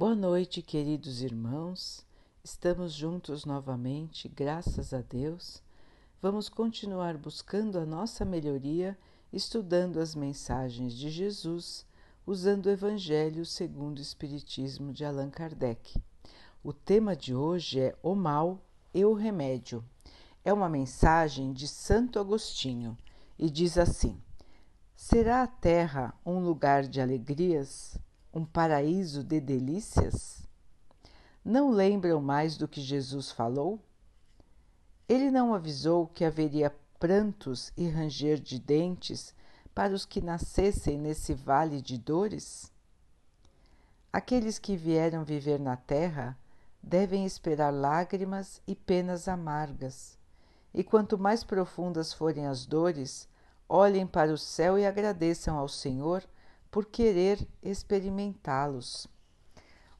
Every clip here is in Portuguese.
Boa noite, queridos irmãos. Estamos juntos novamente, graças a Deus. Vamos continuar buscando a nossa melhoria, estudando as mensagens de Jesus, usando o Evangelho segundo o Espiritismo de Allan Kardec. O tema de hoje é o mal e o remédio. É uma mensagem de Santo Agostinho e diz assim: Será a terra um lugar de alegrias? Um paraíso de delícias? Não lembram mais do que Jesus falou? Ele não avisou que haveria prantos e ranger de dentes para os que nascessem nesse vale de dores? Aqueles que vieram viver na terra devem esperar lágrimas e penas amargas, e quanto mais profundas forem as dores, olhem para o céu e agradeçam ao Senhor por querer experimentá-los.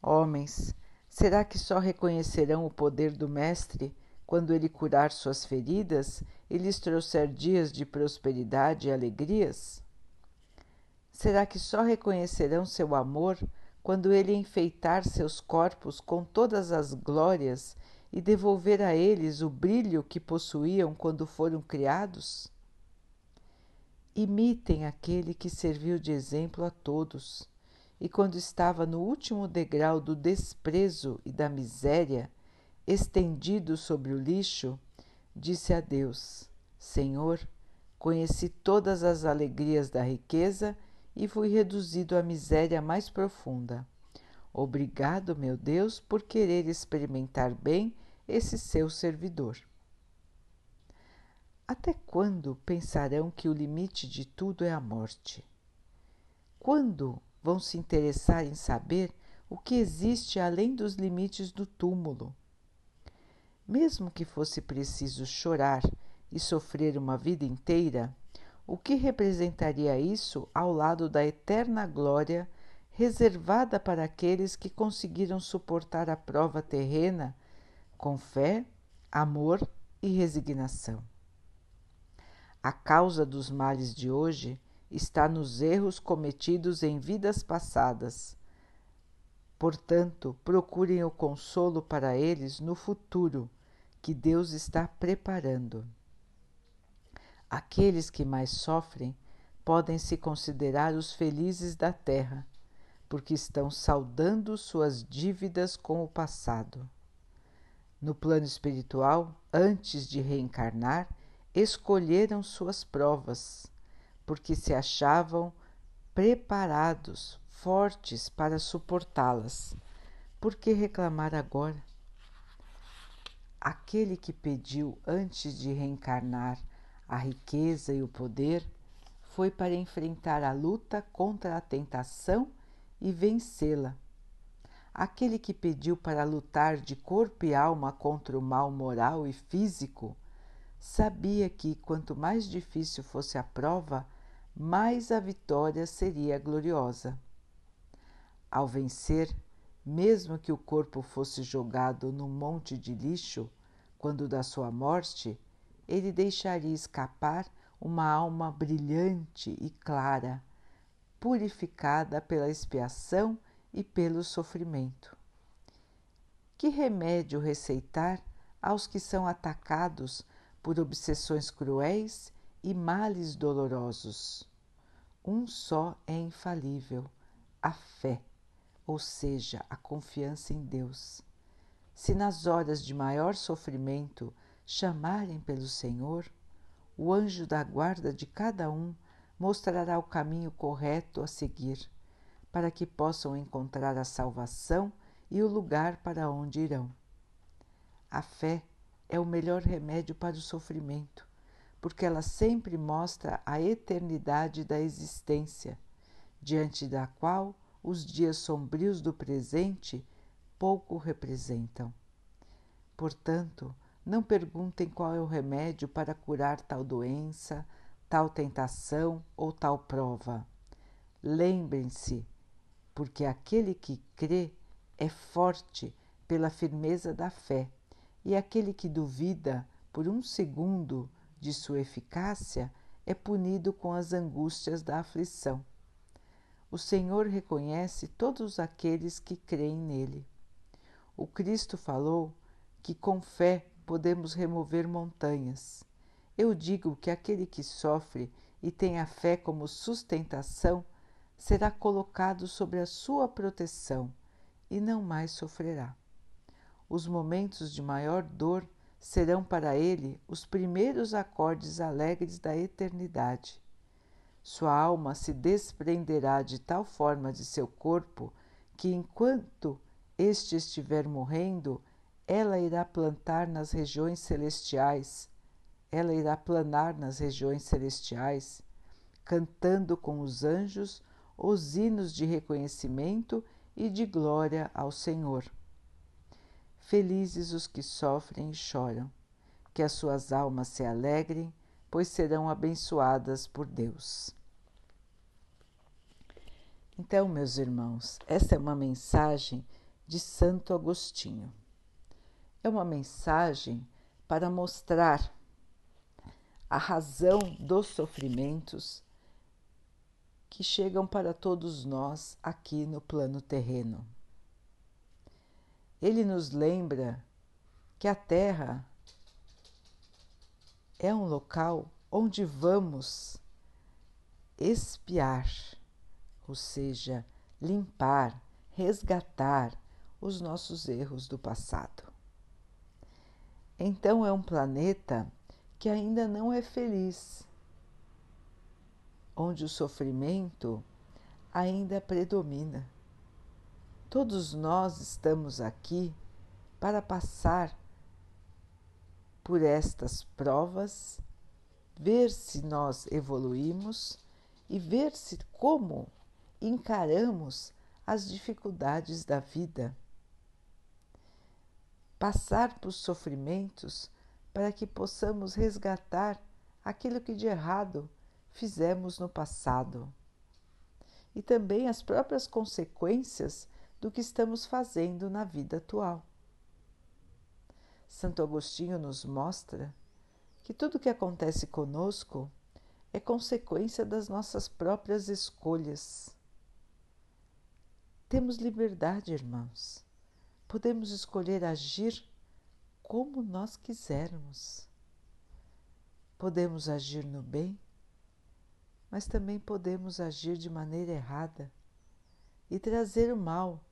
Homens, será que só reconhecerão o poder do Mestre quando ele curar suas feridas e lhes trouxer dias de prosperidade e alegrias? Será que só reconhecerão seu amor quando ele enfeitar seus corpos com todas as glórias e devolver a eles o brilho que possuíam quando foram criados? Imitem aquele que serviu de exemplo a todos e, quando estava no último degrau do desprezo e da miséria, estendido sobre o lixo, disse a Deus: Senhor, conheci todas as alegrias da riqueza e fui reduzido à miséria mais profunda. Obrigado, meu Deus, por querer experimentar bem esse seu servidor. Até quando pensarão que o limite de tudo é a morte? Quando vão se interessar em saber o que existe além dos limites do túmulo? Mesmo que fosse preciso chorar e sofrer uma vida inteira, o que representaria isso ao lado da eterna glória reservada para aqueles que conseguiram suportar a prova terrena com fé, amor e resignação? A causa dos males de hoje está nos erros cometidos em vidas passadas. Portanto, procurem o consolo para eles no futuro que Deus está preparando. Aqueles que mais sofrem podem se considerar os felizes da terra, porque estão saudando suas dívidas com o passado. No plano espiritual, antes de reencarnar, escolheram suas provas, porque se achavam preparados, fortes para suportá-las. Por que reclamar agora? Aquele que pediu antes de reencarnar a riqueza e o poder foi para enfrentar a luta contra a tentação e vencê-la. Aquele que pediu para lutar de corpo e alma contra o mal moral e físico sabia que quanto mais difícil fosse a prova, mais a vitória seria gloriosa. Ao vencer, mesmo que o corpo fosse jogado num monte de lixo, quando da sua morte, ele deixaria escapar uma alma brilhante e clara, purificada pela expiação e pelo sofrimento. Que remédio receitar aos que são atacados por obsessões cruéis e males dolorosos. Um só é infalível: a fé, ou seja, a confiança em Deus. Se nas horas de maior sofrimento chamarem pelo Senhor, o anjo da guarda de cada um mostrará o caminho correto a seguir, para que possam encontrar a salvação e o lugar para onde irão. A fé é o melhor remédio para o sofrimento, porque ela sempre mostra a eternidade da existência, diante da qual os dias sombrios do presente pouco representam. Portanto, não perguntem qual é o remédio para curar tal doença, tal tentação ou tal prova. Lembrem-se, porque aquele que crê é forte pela firmeza da fé e aquele que duvida por um segundo de sua eficácia é punido com as angústias da aflição. o Senhor reconhece todos aqueles que creem nele. O Cristo falou que com fé podemos remover montanhas. Eu digo que aquele que sofre e tem a fé como sustentação será colocado sobre a sua proteção e não mais sofrerá. Os momentos de maior dor serão para ele os primeiros acordes alegres da eternidade. Sua alma se desprenderá de tal forma de seu corpo que, enquanto este estiver morrendo, ela irá plantar nas regiões celestiais, ela irá planar nas regiões celestiais, cantando com os anjos os hinos de reconhecimento e de glória ao Senhor. Felizes os que sofrem e choram, que as suas almas se alegrem, pois serão abençoadas por Deus. Então, meus irmãos, essa é uma mensagem de Santo Agostinho. É uma mensagem para mostrar a razão dos sofrimentos que chegam para todos nós aqui no plano terreno. Ele nos lembra que a Terra é um local onde vamos espiar, ou seja, limpar, resgatar os nossos erros do passado. Então é um planeta que ainda não é feliz onde o sofrimento ainda predomina. Todos nós estamos aqui para passar por estas provas, ver se nós evoluímos e ver se como encaramos as dificuldades da vida. Passar por sofrimentos para que possamos resgatar aquilo que de errado fizemos no passado e também as próprias consequências do que estamos fazendo na vida atual. Santo Agostinho nos mostra que tudo o que acontece conosco é consequência das nossas próprias escolhas. Temos liberdade, irmãos. Podemos escolher agir como nós quisermos. Podemos agir no bem mas também podemos agir de maneira errada e trazer o mal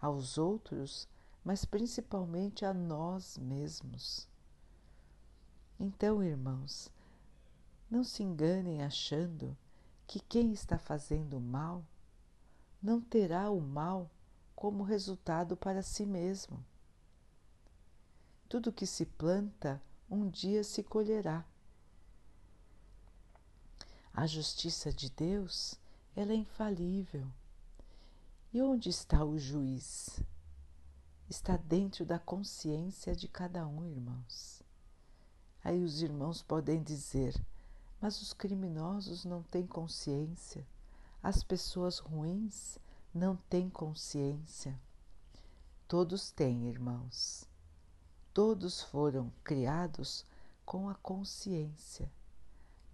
aos outros, mas principalmente a nós mesmos. Então, irmãos, não se enganem achando que quem está fazendo mal não terá o mal como resultado para si mesmo. Tudo que se planta, um dia se colherá. A justiça de Deus, ela é infalível. E onde está o juiz? Está dentro da consciência de cada um, irmãos. Aí os irmãos podem dizer: mas os criminosos não têm consciência, as pessoas ruins não têm consciência. Todos têm, irmãos. Todos foram criados com a consciência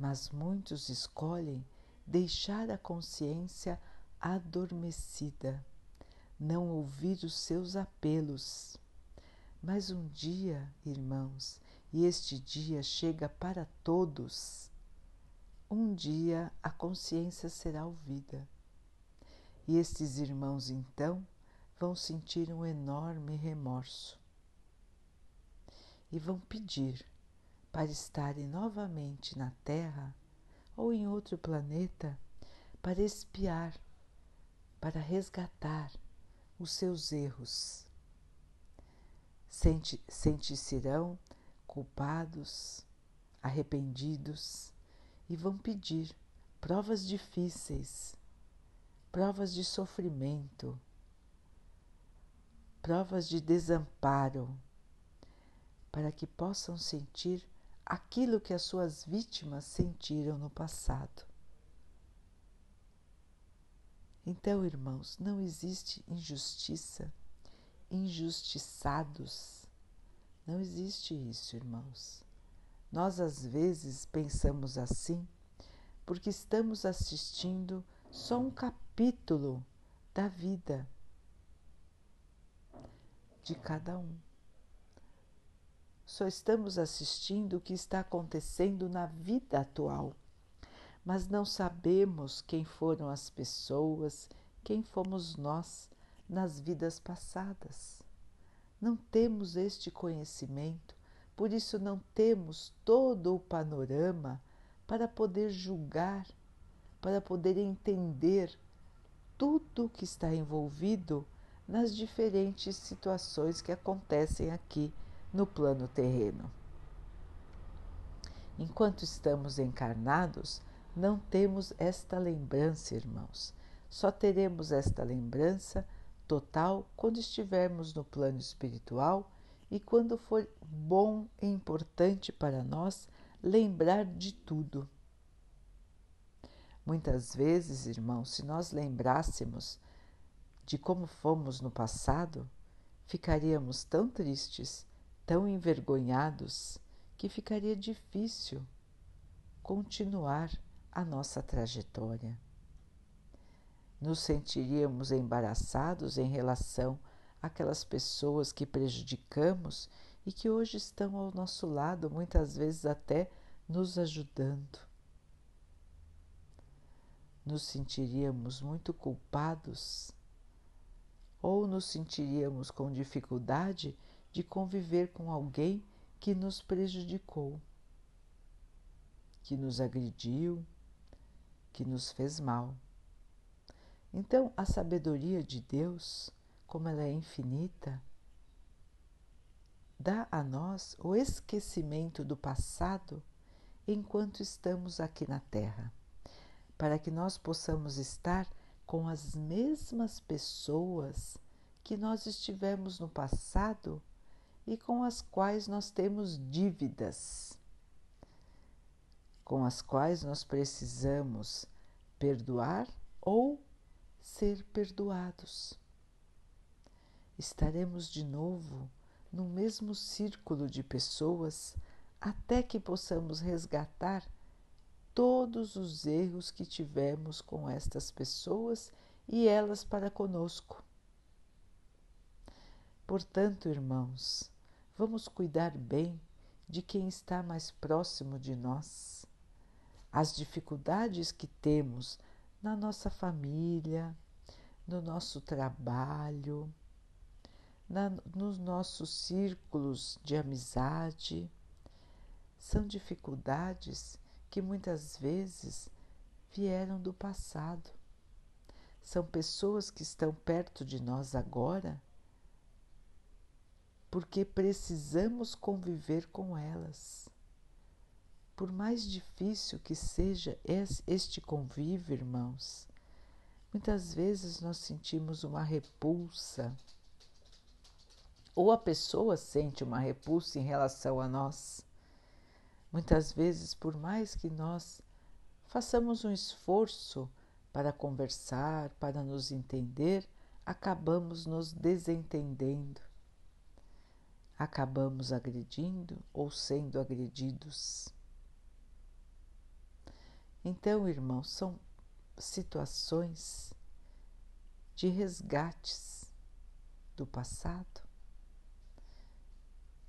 mas muitos escolhem deixar a consciência adormecida, não ouvir os seus apelos. Mas um dia, irmãos, e este dia chega para todos, um dia a consciência será ouvida. E estes irmãos então vão sentir um enorme remorso e vão pedir para estarem novamente na Terra ou em outro planeta para espiar, para resgatar os seus erros. Sentir-se-ão culpados, arrependidos e vão pedir provas difíceis, provas de sofrimento, provas de desamparo, para que possam sentir aquilo que as suas vítimas sentiram no passado. Então, irmãos, não existe injustiça, injustiçados. Não existe isso, irmãos. Nós às vezes pensamos assim porque estamos assistindo só um capítulo da vida de cada um. Só estamos assistindo o que está acontecendo na vida atual, mas não sabemos quem foram as pessoas, quem fomos nós nas vidas passadas. Não temos este conhecimento, por isso não temos todo o panorama para poder julgar, para poder entender tudo o que está envolvido nas diferentes situações que acontecem aqui no plano terreno. Enquanto estamos encarnados, não temos esta lembrança, irmãos. Só teremos esta lembrança total quando estivermos no plano espiritual e quando for bom e importante para nós lembrar de tudo. Muitas vezes, irmãos, se nós lembrássemos de como fomos no passado, ficaríamos tão tristes, tão envergonhados, que ficaria difícil continuar a nossa trajetória. Nos sentiríamos embaraçados em relação àquelas pessoas que prejudicamos e que hoje estão ao nosso lado, muitas vezes até nos ajudando. Nos sentiríamos muito culpados ou nos sentiríamos com dificuldade de conviver com alguém que nos prejudicou, que nos agrediu, que nos fez mal. Então, a sabedoria de Deus, como ela é infinita, dá a nós o esquecimento do passado enquanto estamos aqui na Terra, para que nós possamos estar com as mesmas pessoas que nós estivemos no passado e com as quais nós temos dívidas, com as quais nós precisamos perdoar ou ser perdoados. Estaremos de novo no mesmo círculo de pessoas até que possamos resgatar todos os erros que tivemos com estas pessoas e elas para conosco. Portanto, irmãos, vamos cuidar bem de quem está mais próximo de nós. As dificuldades que temos na nossa família, no nosso trabalho, na, nos nossos círculos de amizade, são dificuldades que muitas vezes vieram do passado. São pessoas que estão perto de nós agora porque precisamos conviver com elas. Por mais difícil que seja este convívio, irmãos, muitas vezes nós sentimos uma repulsa, ou a pessoa sente uma repulsa em relação a nós. Muitas vezes, por mais que nós façamos um esforço para conversar, para nos entender, acabamos nos desentendendo. Acabamos agredindo ou sendo agredidos. Então, irmãos, são situações de resgates do passado.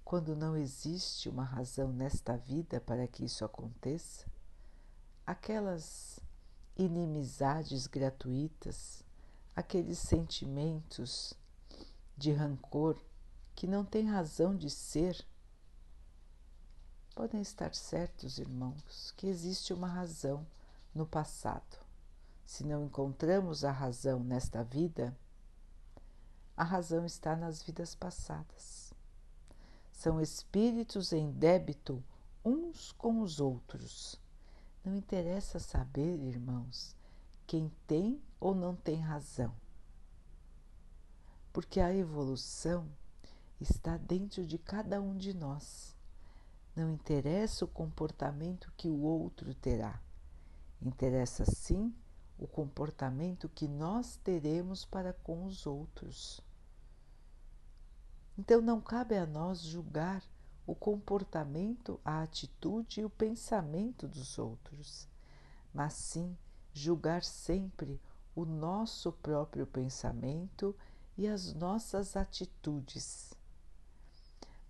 Quando não existe uma razão nesta vida para que isso aconteça, aquelas inimizades gratuitas, aqueles sentimentos de rancor que não têm razão de ser, podem estar certos, irmãos, que existe uma razão no passado. Se não encontramos a razão nesta vida, a razão está nas vidas passadas são espíritos em débito uns com os outros. Não interessa saber, irmãos, quem tem ou não tem razão, porque a evolução está dentro de cada um de nós. Não interessa o comportamento que o outro terá, interessa sim o comportamento que nós teremos para com os outros. Então não cabe a nós julgar o comportamento, a atitude e o pensamento dos outros, mas sim julgar sempre o nosso próprio pensamento e as nossas atitudes.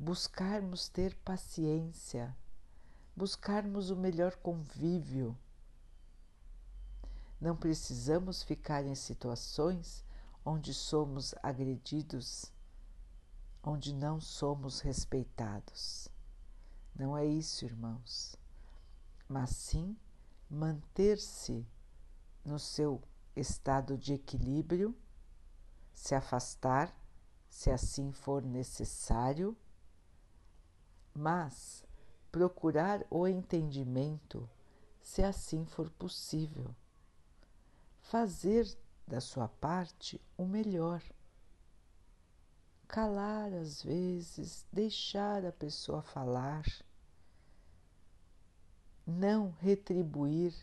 Buscarmos ter paciência, buscarmos o melhor convívio. Não precisamos ficar em situações onde somos agredidos, onde não somos respeitados. Não é isso, irmãos, mas sim manter-se no seu estado de equilíbrio, se afastar, se assim for necessário, mas procurar o entendimento, se assim for possível. Fazer da sua parte o melhor. Calar às vezes, deixar a pessoa falar, não retribuir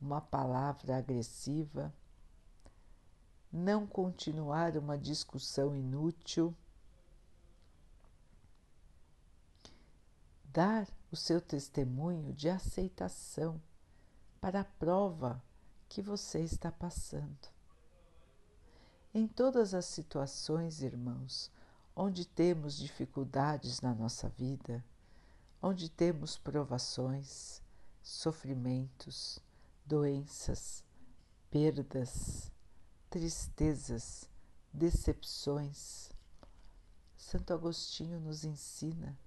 uma palavra agressiva, não continuar uma discussão inútil, dar o seu testemunho de aceitação para a prova que você está passando. Em todas as situações, irmãos, onde temos dificuldades na nossa vida, onde temos provações, sofrimentos, doenças, perdas, tristezas, decepções. Santo Agostinho nos ensina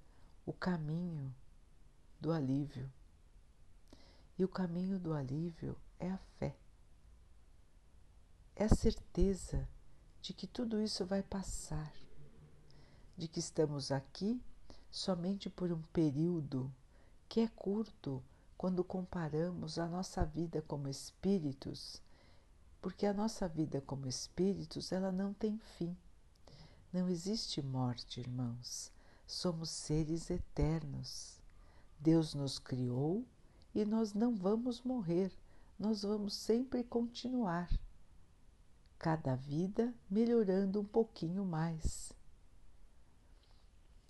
o caminho do alívio. E o caminho do alívio é a fé. É a certeza de que tudo isso vai passar, de que estamos aqui somente por um período que é curto quando comparamos a nossa vida como espíritos, porque a nossa vida como espíritos, ela não tem fim. Não existe morte, irmãos. Somos seres eternos. Deus nos criou e nós não vamos morrer, nós vamos sempre continuar. Cada vida melhorando um pouquinho mais.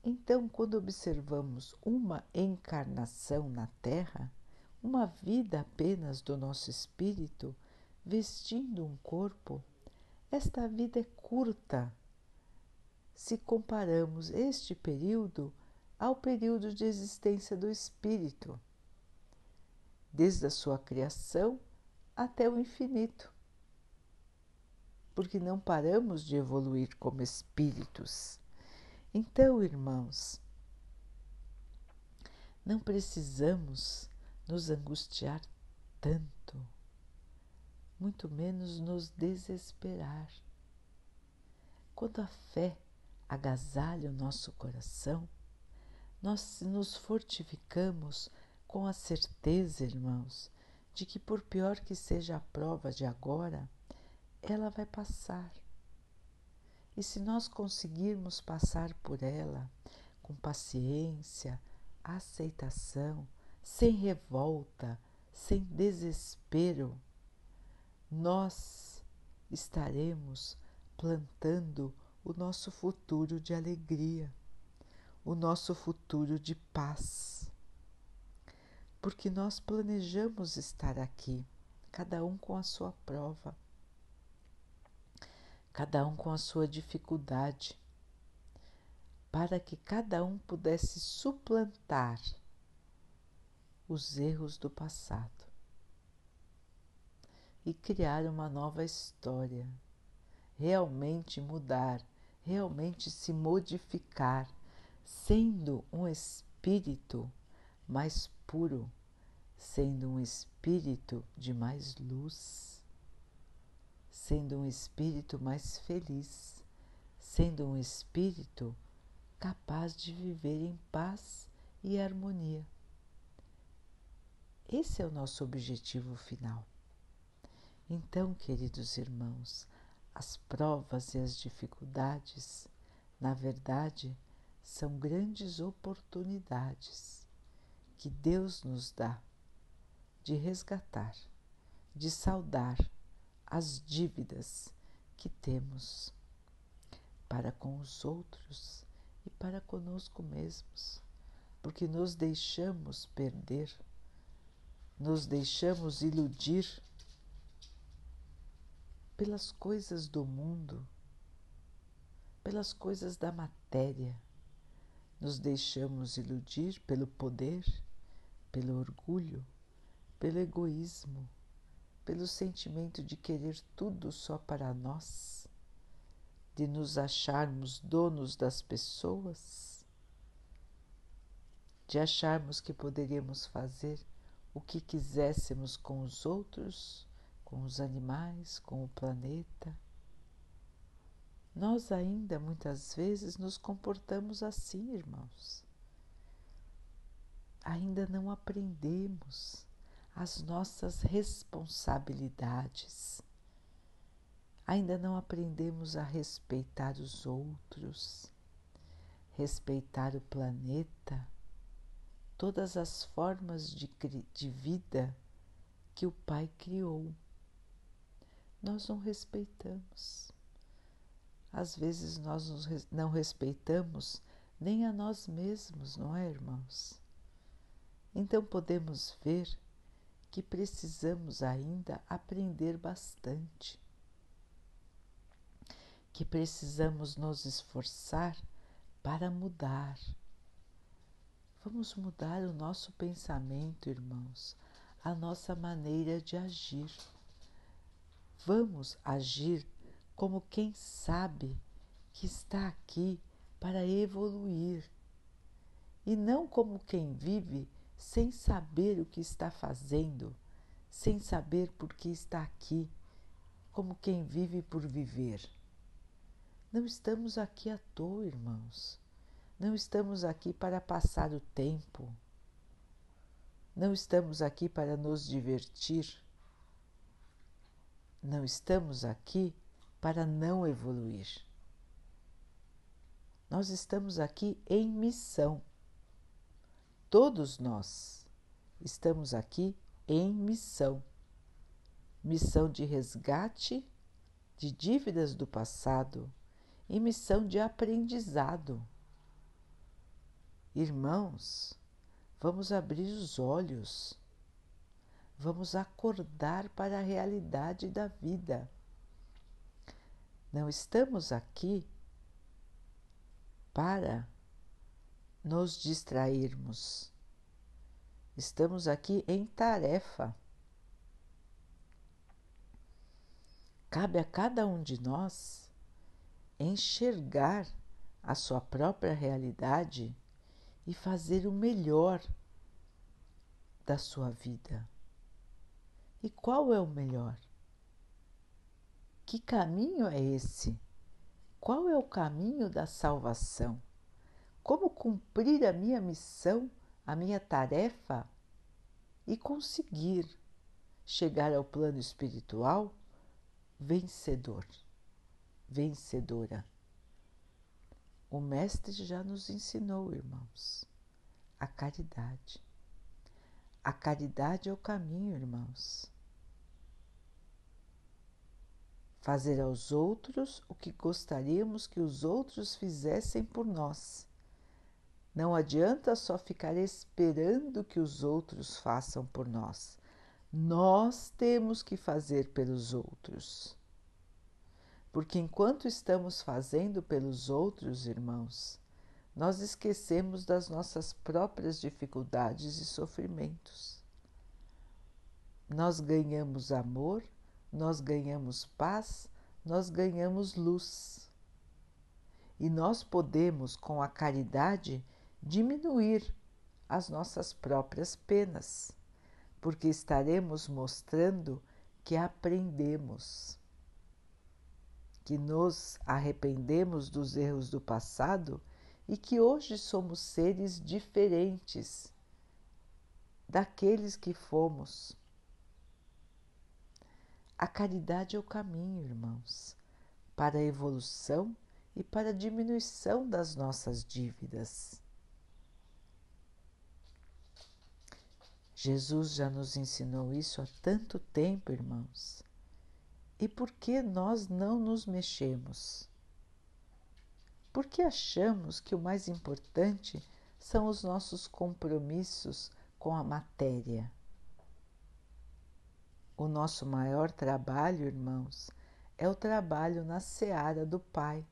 Então, quando observamos uma encarnação na Terra, uma vida apenas do nosso espírito, vestindo um corpo, esta vida é curta se comparamos este período ao período de existência do espírito, desde a sua criação até o infinito, porque não paramos de evoluir como espíritos. Então, irmãos, não precisamos nos angustiar tanto, muito menos nos desesperar. Quando a fé agasalha o nosso coração, nós nos fortificamos com a certeza, irmãos, de que, por pior que seja a prova de agora, ela vai passar. E se nós conseguirmos passar por ela com paciência, aceitação, sem revolta, sem desespero, nós estaremos plantando o nosso futuro de alegria, o nosso futuro de paz. Porque nós planejamos estar aqui, cada um com a sua prova, cada um com a sua dificuldade, para que cada um pudesse suplantar os erros do passado e criar uma nova história, realmente mudar, realmente se modificar, sendo um espírito mais puro, sendo um espírito de mais luz, sendo um espírito mais feliz, sendo um espírito capaz de viver em paz e harmonia. Esse é o nosso objetivo final. Então, queridos irmãos, as provas e as dificuldades, na verdade, são grandes oportunidades que Deus nos dá de resgatar, de saldar as dívidas que temos para com os outros e para conosco mesmos, porque nos deixamos perder nos deixamos iludir pelas coisas do mundo, pelas coisas da matéria. Nos deixamos iludir pelo poder, pelo orgulho, pelo egoísmo, pelo sentimento de querer tudo só para nós, de nos acharmos donos das pessoas, de acharmos que poderíamos fazer o que quiséssemos com os outros, com os animais, com o planeta. Nós ainda muitas vezes nos comportamos assim, irmãos. Ainda não aprendemos as nossas responsabilidades. Ainda não aprendemos a respeitar os outros, respeitar o planeta, todas as formas de, de vida que o Pai criou. Nós não respeitamos. Às vezes nós não respeitamos nem a nós mesmos, não é, irmãos? Então podemos ver que precisamos ainda aprender bastante, que precisamos nos esforçar para mudar. Vamos mudar o nosso pensamento, irmãos, a nossa maneira de agir. Vamos agir como quem sabe que está aqui para evoluir e não como quem vive sem saber o que está fazendo, sem saber por que está aqui, como quem vive por viver. Não estamos aqui à toa, irmãos. Não estamos aqui para passar o tempo. Não estamos aqui para nos divertir. Não estamos aqui para não evoluir. Nós estamos aqui em missão. Todos nós estamos aqui em missão missão de resgate de dívidas do passado e missão de aprendizado. Irmãos, vamos abrir os olhos, vamos acordar para a realidade da vida. Não estamos aqui para nos distrairmos. Estamos aqui em tarefa. Cabe a cada um de nós enxergar a sua própria realidade e fazer o melhor da sua vida. E qual é o melhor? Que caminho é esse? Qual é o caminho da salvação? como cumprir a minha missão, a minha tarefa e conseguir chegar ao plano espiritual vencedor, vencedora. O Mestre já nos ensinou, irmãos, a caridade. A caridade é o caminho, irmãos. Fazer aos outros o que gostaríamos que os outros fizessem por nós não adianta só ficar esperando que os outros façam por nós. Nós temos que fazer pelos outros. Porque enquanto estamos fazendo pelos outros, irmãos, nós esquecemos das nossas próprias dificuldades e sofrimentos. Nós ganhamos amor, nós ganhamos paz, nós ganhamos luz. E nós podemos, com a caridade, diminuir as nossas próprias penas, porque estaremos mostrando que aprendemos, que nos arrependemos dos erros do passado e que hoje somos seres diferentes daqueles que fomos. A caridade é o caminho, irmãos, para a evolução e para a diminuição das nossas dívidas. Jesus já nos ensinou isso há tanto tempo, irmãos. E por que nós não nos mexemos? Por que achamos que o mais importante são os nossos compromissos com a matéria? O nosso maior trabalho, irmãos, é o trabalho na seara do Pai.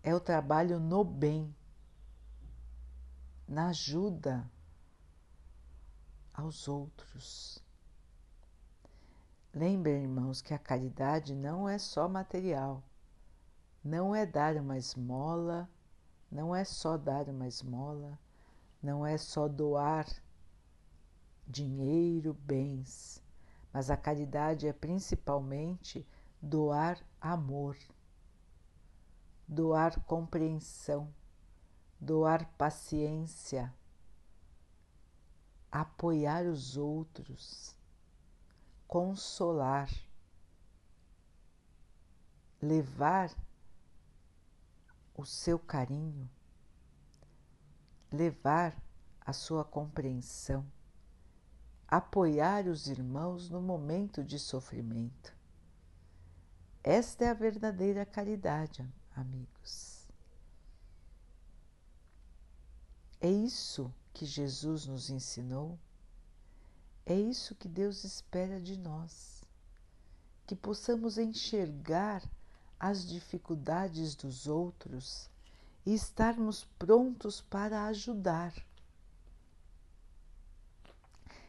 É o trabalho no bem, na ajuda aos outros. Lembrem, irmãos, que a caridade não é só material, não é dar uma esmola, não é só dar uma esmola, não é só doar dinheiro, bens, mas a caridade é principalmente doar amor, doar compreensão, doar paciência, apoiar os outros, consolar, levar o seu carinho, levar a sua compreensão apoiar os irmãos no momento de sofrimento. Esta é a verdadeira caridade, amigos. É isso que Jesus nos ensinou, é isso que Deus espera de nós, que possamos enxergar as dificuldades dos outros e estarmos prontos para ajudar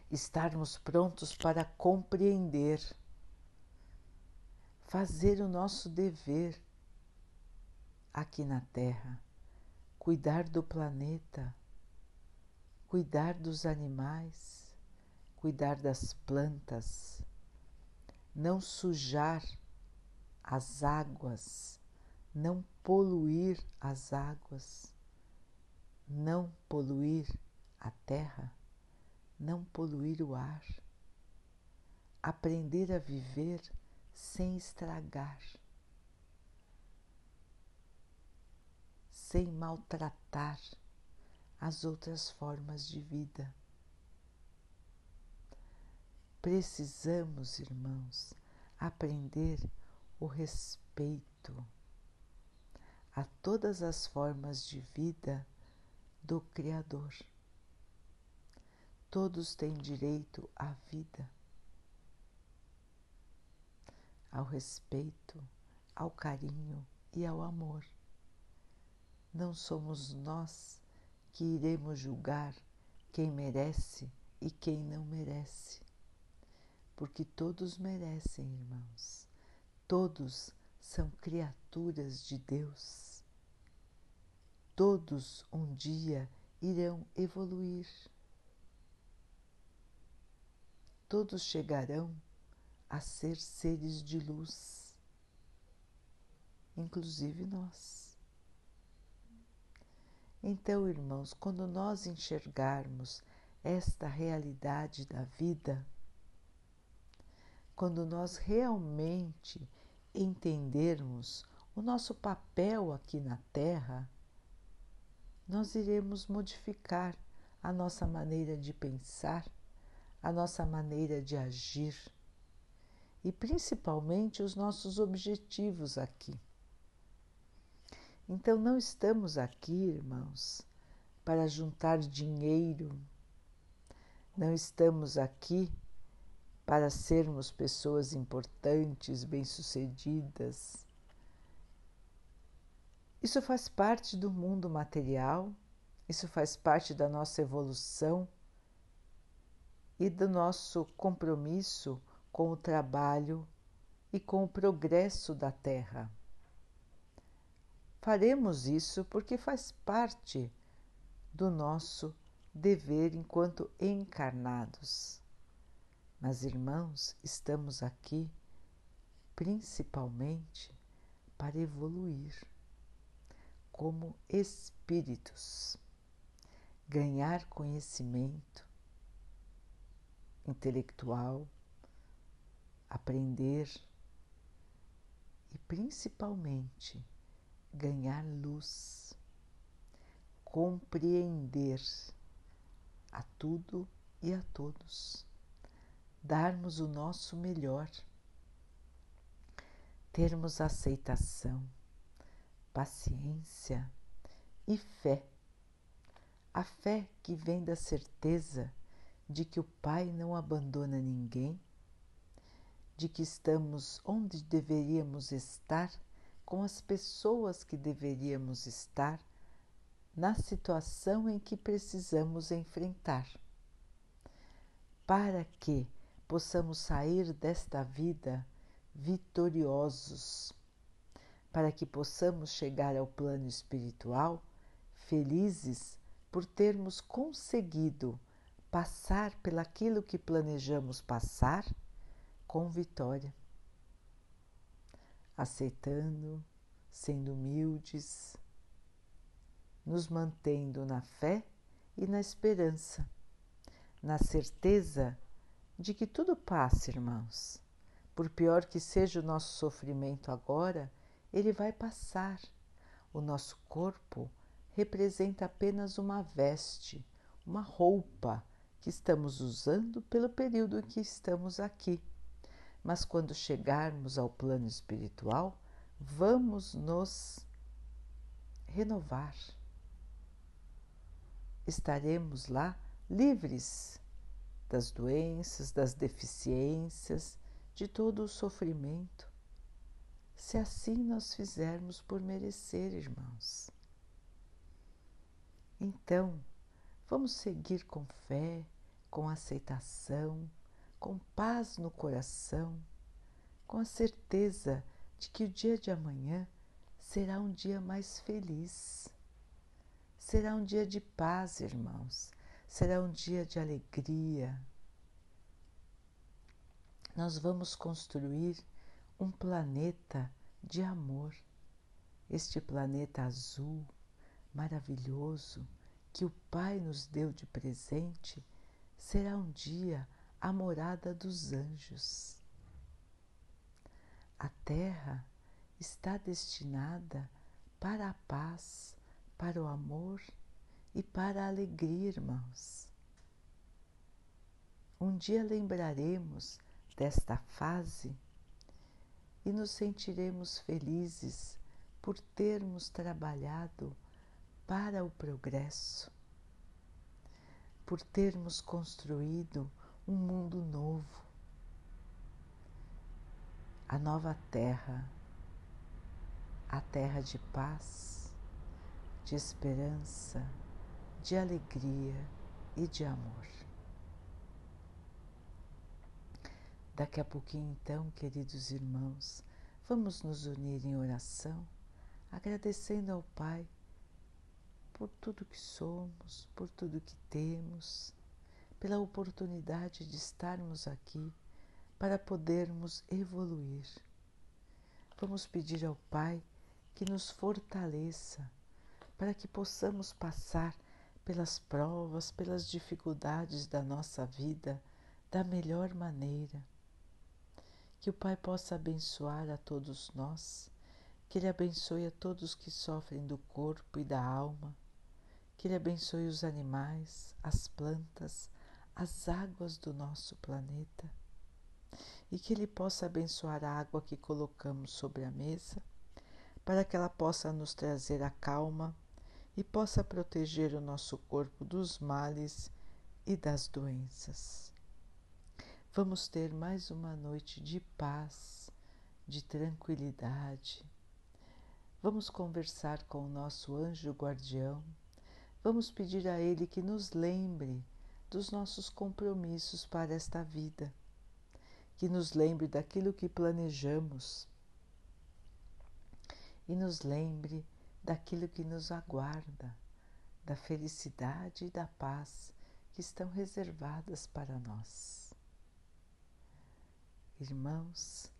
estarmos prontos para compreender, fazer o nosso dever aqui na Terra, cuidar do planeta, cuidar dos animais, cuidar das plantas, não sujar as águas, não poluir as águas, não poluir a terra não poluir o ar, aprender a viver sem estragar, sem maltratar as outras formas de vida. Precisamos, irmãos, aprender o respeito a todas as formas de vida do Criador. Todos têm direito à vida, ao respeito, ao carinho e ao amor. Não somos nós que iremos julgar quem merece e quem não merece, porque todos merecem, irmãos. Todos são criaturas de Deus. Todos um dia irão evoluir todos chegarão a ser seres de luz, inclusive nós. Então, irmãos, quando nós enxergarmos esta realidade da vida, quando nós realmente entendermos o nosso papel aqui na Terra, nós iremos modificar a nossa maneira de pensar a nossa maneira de agir e principalmente os nossos objetivos aqui. Então, não estamos aqui, irmãos, para juntar dinheiro, não estamos aqui para sermos pessoas importantes, bem-sucedidas. Isso faz parte do mundo material, isso faz parte da nossa evolução e do nosso compromisso com o trabalho e com o progresso da Terra. Faremos isso porque faz parte do nosso dever enquanto encarnados. Mas, irmãos, estamos aqui principalmente para evoluir como espíritos, ganhar conhecimento, intelectual, aprender e principalmente ganhar luz, compreender a tudo e a todos, darmos o nosso melhor, termos aceitação, paciência e fé. A fé que vem da certeza de que o Pai não abandona ninguém, de que estamos onde deveríamos estar, com as pessoas que deveríamos estar, na situação em que precisamos enfrentar. Para que possamos sair desta vida vitoriosos, para que possamos chegar ao plano espiritual felizes por termos conseguido passar pelaquilo que planejamos passar com vitória, aceitando, sendo humildes, nos mantendo na fé e na esperança, na certeza de que tudo passa, irmãos. Por pior que seja o nosso sofrimento agora, ele vai passar. O nosso corpo representa apenas uma veste, uma roupa que estamos usando pelo período em que estamos aqui. Mas quando chegarmos ao plano espiritual, vamos nos renovar. Estaremos lá livres das doenças, das deficiências, de todo o sofrimento, se assim nós fizermos por merecer, irmãos. Então, vamos seguir com fé, com aceitação, com paz no coração, com a certeza de que o dia de amanhã será um dia mais feliz. Será um dia de paz, irmãos. Será um dia de alegria. Nós vamos construir um planeta de amor. Este planeta azul, maravilhoso que o Pai nos deu de presente será um dia a morada dos anjos. A terra está destinada para a paz, para o amor e para a alegria, irmãos. Um dia lembraremos desta fase e nos sentiremos felizes por termos trabalhado para o progresso, por termos construído um mundo novo, a nova terra, a terra de paz, de esperança, de alegria e de amor. Daqui a pouquinho, então, queridos irmãos, vamos nos unir em oração, agradecendo ao Pai por tudo que somos, por tudo que temos, pela oportunidade de estarmos aqui para podermos evoluir. Vamos pedir ao Pai que nos fortaleça para que possamos passar pelas provas, pelas dificuldades da nossa vida da melhor maneira. Que o Pai possa abençoar a todos nós, que Ele abençoe a todos que sofrem do corpo e da alma que Ele abençoe os animais, as plantas, as águas do nosso planeta e que Ele possa abençoar a água que colocamos sobre a mesa, para que ela possa nos trazer a calma e possa proteger o nosso corpo dos males e das doenças. Vamos ter mais uma noite de paz, de tranquilidade. Vamos conversar com o nosso anjo guardião Vamos pedir a Ele que nos lembre dos nossos compromissos para esta vida, que nos lembre daquilo que planejamos e nos lembre daquilo que nos aguarda, da felicidade e da paz que estão reservadas para nós. Irmãos,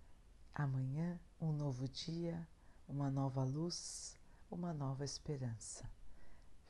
amanhã um novo dia, uma nova luz, uma nova esperança